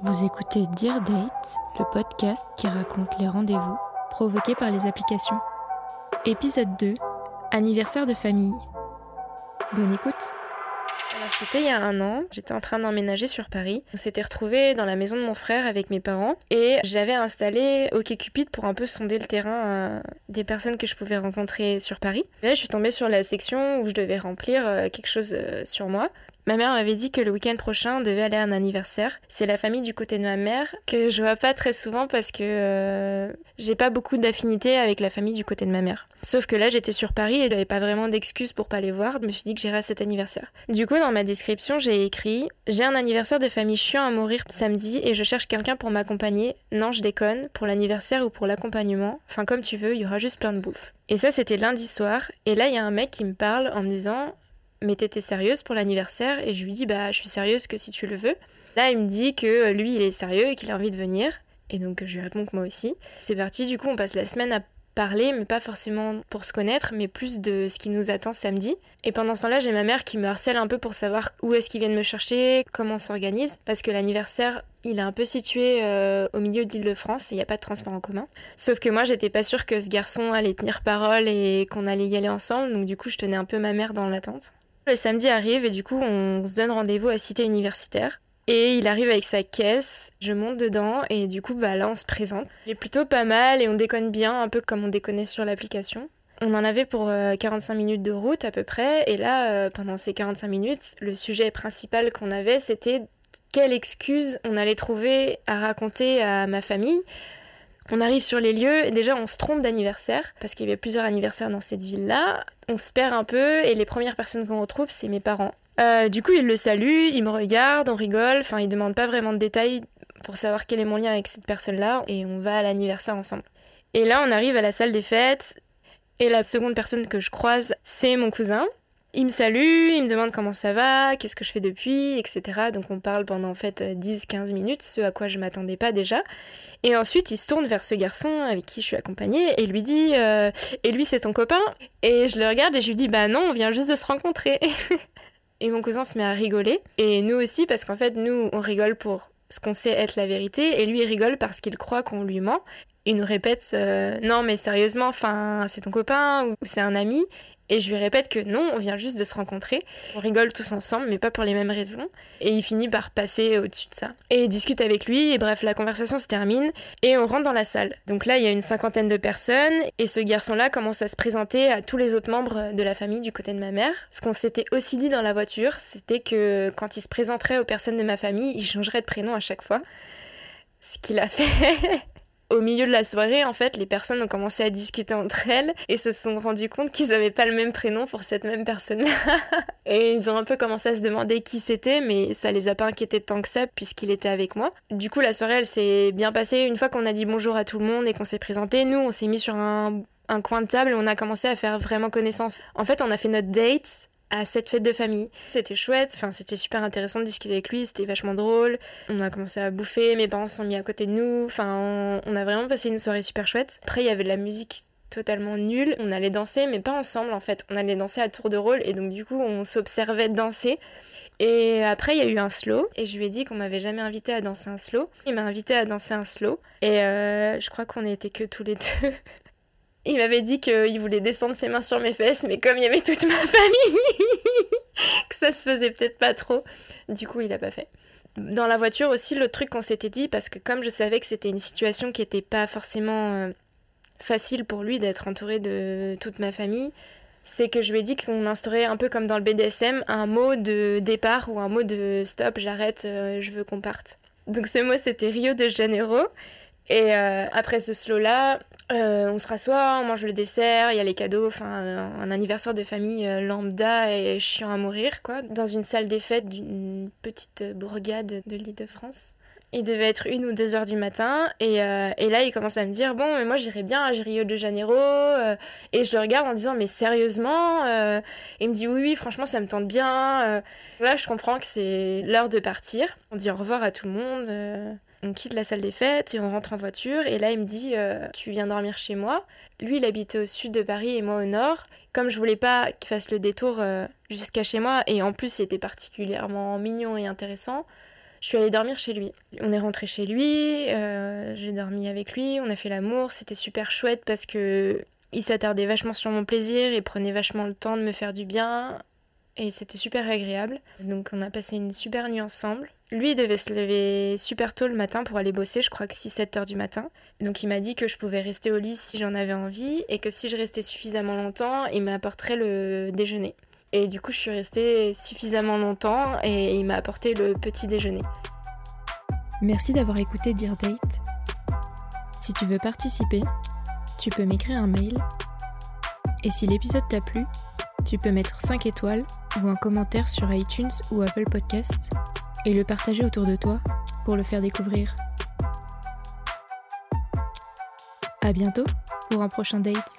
Vous écoutez Dear Date, le podcast qui raconte les rendez-vous provoqués par les applications. Épisode 2 Anniversaire de famille. Bonne écoute. C'était il y a un an, j'étais en train d'emménager sur Paris. On s'était retrouvés dans la maison de mon frère avec mes parents et j'avais installé OkCupid pour un peu sonder le terrain des personnes que je pouvais rencontrer sur Paris. là je suis tombée sur la section où je devais remplir euh, quelque chose euh, sur moi. Ma mère m'avait dit que le week-end prochain, on devait aller à un anniversaire. C'est la famille du côté de ma mère que je vois pas très souvent parce que euh, j'ai pas beaucoup d'affinité avec la famille du côté de ma mère. Sauf que là, j'étais sur Paris et j'avais pas vraiment d'excuses pour pas les voir. Je me suis dit que j'irais à cet anniversaire. Du coup, dans ma description, j'ai écrit J'ai un anniversaire de famille chiant à mourir samedi et je cherche quelqu'un pour m'accompagner. Non, je déconne, pour l'anniversaire ou pour l'accompagnement. Enfin, comme tu veux, il y aura juste plein de bouffe. Et ça, c'était lundi soir. Et là, il y a un mec qui me parle en me disant mais t'étais sérieuse pour l'anniversaire Et je lui dis, bah, je suis sérieuse que si tu le veux. Là, il me dit que lui, il est sérieux et qu'il a envie de venir. Et donc, je lui réponds que moi aussi. C'est parti, du coup, on passe la semaine à parler, mais pas forcément pour se connaître, mais plus de ce qui nous attend samedi. Et pendant ce temps-là, j'ai ma mère qui me harcèle un peu pour savoir où est-ce qu'ils viennent me chercher, comment on s'organise, parce que l'anniversaire, il est un peu situé euh, au milieu d'Île-de-France et il n'y a pas de transport en commun. Sauf que moi, j'étais pas sûre que ce garçon allait tenir parole et qu'on allait y aller ensemble, donc du coup, je tenais un peu ma mère dans l'attente. Le samedi arrive et du coup on se donne rendez-vous à Cité Universitaire. Et il arrive avec sa caisse, je monte dedans et du coup bah là on se présente. Est plutôt pas mal et on déconne bien, un peu comme on déconnait sur l'application. On en avait pour 45 euh, minutes de route à peu près et là euh, pendant ces 45 minutes, le sujet principal qu'on avait c'était quelle excuse on allait trouver à raconter à ma famille on arrive sur les lieux et déjà on se trompe d'anniversaire parce qu'il y avait plusieurs anniversaires dans cette ville-là. On se perd un peu et les premières personnes qu'on retrouve c'est mes parents. Euh, du coup ils le saluent, ils me regardent, on rigole, enfin ils demandent pas vraiment de détails pour savoir quel est mon lien avec cette personne-là et on va à l'anniversaire ensemble. Et là on arrive à la salle des fêtes et la seconde personne que je croise c'est mon cousin. Il me salue, il me demande comment ça va, qu'est-ce que je fais depuis, etc. Donc on parle pendant en fait 10-15 minutes, ce à quoi je m'attendais pas déjà. Et ensuite, il se tourne vers ce garçon avec qui je suis accompagnée et lui dit euh, Et lui, c'est ton copain? Et je le regarde et je lui dis Bah non, on vient juste de se rencontrer. et mon cousin se met à rigoler. Et nous aussi, parce qu'en fait, nous, on rigole pour ce qu'on sait être la vérité. Et lui, il rigole parce qu'il croit qu'on lui ment. Il nous répète euh, Non, mais sérieusement, c'est ton copain ou c'est un ami. Et je lui répète que non, on vient juste de se rencontrer. On rigole tous ensemble, mais pas pour les mêmes raisons. Et il finit par passer au-dessus de ça. Et il discute avec lui, et bref, la conversation se termine, et on rentre dans la salle. Donc là, il y a une cinquantaine de personnes, et ce garçon-là commence à se présenter à tous les autres membres de la famille du côté de ma mère. Ce qu'on s'était aussi dit dans la voiture, c'était que quand il se présenterait aux personnes de ma famille, il changerait de prénom à chaque fois. Ce qu'il a fait. Au milieu de la soirée, en fait, les personnes ont commencé à discuter entre elles et se sont rendu compte qu'ils n'avaient pas le même prénom pour cette même personne-là. et ils ont un peu commencé à se demander qui c'était, mais ça les a pas inquiétés tant que ça puisqu'il était avec moi. Du coup, la soirée, elle s'est bien passée. Une fois qu'on a dit bonjour à tout le monde et qu'on s'est présenté, nous, on s'est mis sur un, un coin de table et on a commencé à faire vraiment connaissance. En fait, on a fait notre date à cette fête de famille. C'était chouette, enfin c'était super intéressant de discuter avec lui, c'était vachement drôle. On a commencé à bouffer, mes parents sont mis à côté de nous, enfin on, a vraiment passé une soirée super chouette. Après il y avait de la musique totalement nulle, on allait danser mais pas ensemble en fait, on allait danser à tour de rôle et donc du coup on s'observait danser. Et après, il y a eu un slow, et je lui ai dit qu'on m'avait jamais invité à danser un slow. Il m'a invité à danser un slow, et euh, je crois qu'on n'était que tous les deux. Il m'avait dit qu'il voulait descendre ses mains sur mes fesses, mais comme il y avait toute ma famille, que ça se faisait peut-être pas trop. Du coup, il a pas fait. Dans la voiture aussi, le truc qu'on s'était dit, parce que comme je savais que c'était une situation qui était pas forcément euh, facile pour lui d'être entouré de toute ma famille, c'est que je lui ai dit qu'on instaurait un peu comme dans le BDSM un mot de départ ou un mot de stop, j'arrête, euh, je veux qu'on parte. Donc ce mot c'était Rio de Janeiro. Et euh, après ce slow-là, euh, on se rassoit, on mange le dessert, il y a les cadeaux, enfin un anniversaire de famille euh, lambda et chiant à mourir quoi, dans une salle des fêtes d'une petite bourgade de l'île de France. Il devait être une ou deux heures du matin et, euh, et là il commence à me dire bon mais moi j'irai bien à Rio de Janeiro et je le regarde en disant mais sérieusement il me dit oui oui franchement ça me tente bien là je comprends que c'est l'heure de partir. On dit au revoir à tout le monde on quitte la salle des fêtes et on rentre en voiture. Et là, il me dit euh, Tu viens dormir chez moi. Lui, il habitait au sud de Paris et moi au nord. Comme je voulais pas qu'il fasse le détour euh, jusqu'à chez moi, et en plus, c'était particulièrement mignon et intéressant, Je suis allée dormir chez lui. On est rentré chez lui, euh, j'ai dormi avec lui, on a fait l'amour, c'était super chouette parce que il s'attardait vachement sur mon plaisir et prenait vachement le temps de me faire du bien et c'était super agréable. Donc on a passé une super nuit ensemble. Lui devait se lever super tôt le matin pour aller bosser, je crois que 6-7 heures du matin. Donc il m'a dit que je pouvais rester au lit si j'en avais envie et que si je restais suffisamment longtemps, il m'apporterait le déjeuner. Et du coup, je suis restée suffisamment longtemps et il m'a apporté le petit déjeuner. Merci d'avoir écouté Dear Date. Si tu veux participer, tu peux m'écrire un mail. Et si l'épisode t'a plu, tu peux mettre 5 étoiles ou un commentaire sur iTunes ou Apple Podcasts et le partager autour de toi pour le faire découvrir. À bientôt pour un prochain date.